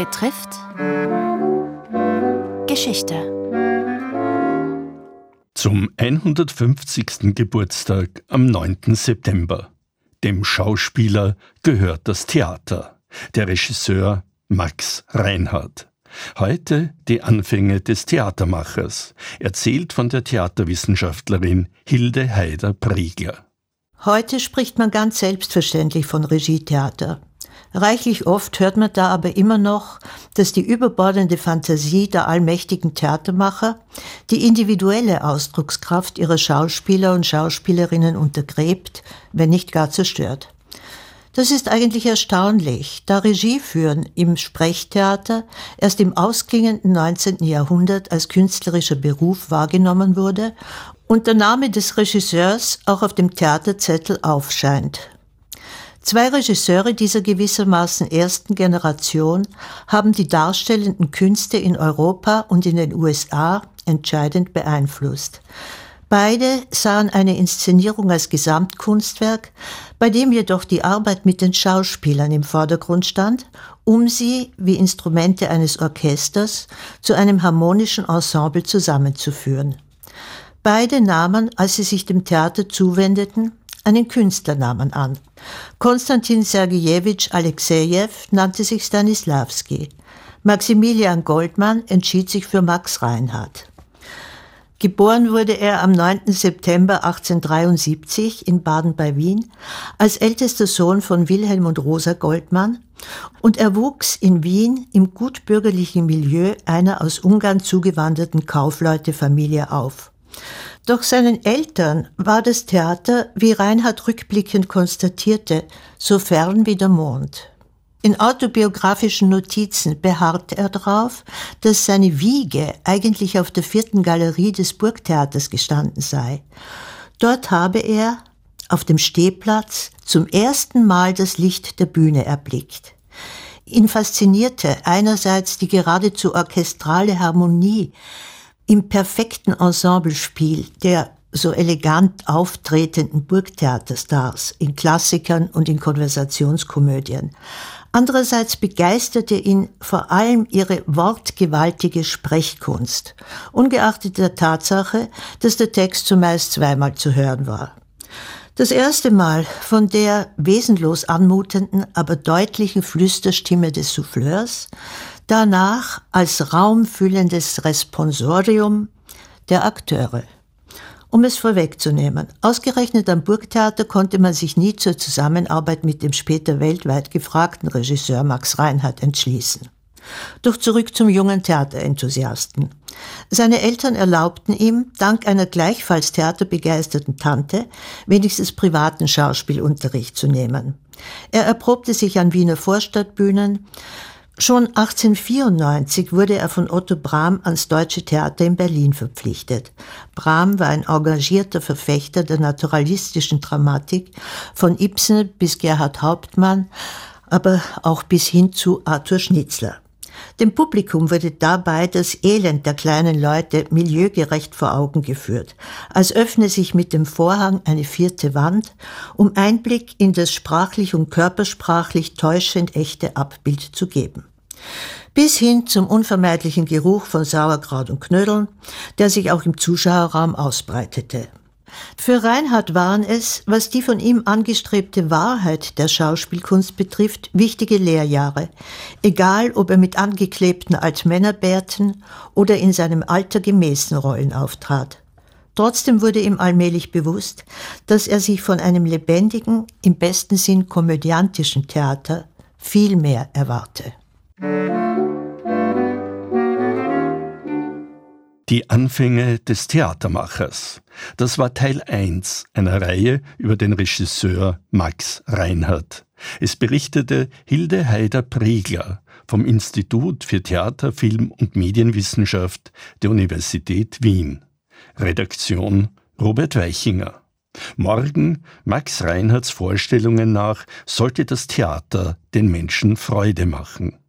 betrifft Geschichte. Zum 150. Geburtstag am 9. September. Dem Schauspieler gehört das Theater. Der Regisseur Max Reinhardt. Heute die Anfänge des Theatermachers, erzählt von der Theaterwissenschaftlerin Hilde Heider-Priegler. Heute spricht man ganz selbstverständlich von Regietheater. Reichlich oft hört man da aber immer noch, dass die überbordende Fantasie der allmächtigen Theatermacher die individuelle Ausdruckskraft ihrer Schauspieler und Schauspielerinnen untergräbt, wenn nicht gar zerstört. Das ist eigentlich erstaunlich, da Regieführen im Sprechtheater erst im ausklingenden 19. Jahrhundert als künstlerischer Beruf wahrgenommen wurde und der Name des Regisseurs auch auf dem Theaterzettel aufscheint. Zwei Regisseure dieser gewissermaßen ersten Generation haben die darstellenden Künste in Europa und in den USA entscheidend beeinflusst. Beide sahen eine Inszenierung als Gesamtkunstwerk, bei dem jedoch die Arbeit mit den Schauspielern im Vordergrund stand, um sie, wie Instrumente eines Orchesters, zu einem harmonischen Ensemble zusammenzuführen. Beide nahmen, als sie sich dem Theater zuwendeten, einen Künstlernamen an. Konstantin Sergejewitsch Alexejew nannte sich Stanislavski. Maximilian Goldmann entschied sich für Max Reinhardt. Geboren wurde er am 9. September 1873 in Baden bei Wien als ältester Sohn von Wilhelm und Rosa Goldmann und er wuchs in Wien im gutbürgerlichen Milieu einer aus Ungarn zugewanderten Kaufleutefamilie auf. Doch seinen Eltern war das Theater, wie Reinhard rückblickend konstatierte, so fern wie der Mond. In autobiografischen Notizen beharrt er darauf, dass seine Wiege eigentlich auf der vierten Galerie des Burgtheaters gestanden sei. Dort habe er auf dem Stehplatz zum ersten Mal das Licht der Bühne erblickt. Ihn faszinierte einerseits die geradezu orchestrale Harmonie im perfekten Ensemblespiel der so elegant auftretenden Burgtheaterstars in Klassikern und in Konversationskomödien. Andererseits begeisterte ihn vor allem ihre wortgewaltige Sprechkunst, ungeachtet der Tatsache, dass der Text zumeist zweimal zu hören war. Das erste Mal von der wesenlos anmutenden, aber deutlichen Flüsterstimme des Souffleurs, danach als raumfüllendes Responsorium der Akteure. Um es vorwegzunehmen, ausgerechnet am Burgtheater konnte man sich nie zur Zusammenarbeit mit dem später weltweit gefragten Regisseur Max Reinhardt entschließen. Doch zurück zum jungen Theaterenthusiasten. Seine Eltern erlaubten ihm, dank einer gleichfalls theaterbegeisterten Tante, wenigstens privaten Schauspielunterricht zu nehmen. Er erprobte sich an Wiener Vorstadtbühnen, Schon 1894 wurde er von Otto Brahm ans Deutsche Theater in Berlin verpflichtet. Brahm war ein engagierter Verfechter der naturalistischen Dramatik, von Ibsen bis Gerhard Hauptmann, aber auch bis hin zu Arthur Schnitzler. Dem Publikum wurde dabei das Elend der kleinen Leute milieugerecht vor Augen geführt, als öffne sich mit dem Vorhang eine vierte Wand, um Einblick in das sprachlich und körpersprachlich täuschend echte Abbild zu geben bis hin zum unvermeidlichen Geruch von Sauerkraut und Knödeln, der sich auch im Zuschauerraum ausbreitete. Für Reinhard waren es, was die von ihm angestrebte Wahrheit der Schauspielkunst betrifft, wichtige Lehrjahre, egal ob er mit angeklebten Altmännerbärten oder in seinem Alter gemäßen Rollen auftrat. Trotzdem wurde ihm allmählich bewusst, dass er sich von einem lebendigen, im besten Sinn komödiantischen Theater viel mehr erwarte. Die Anfänge des Theatermachers. Das war Teil 1 einer Reihe über den Regisseur Max Reinhardt. Es berichtete Hilde Heider-Pregler vom Institut für Theater, Film und Medienwissenschaft der Universität Wien. Redaktion Robert Weichinger. Morgen, Max Reinhardts Vorstellungen nach, sollte das Theater den Menschen Freude machen.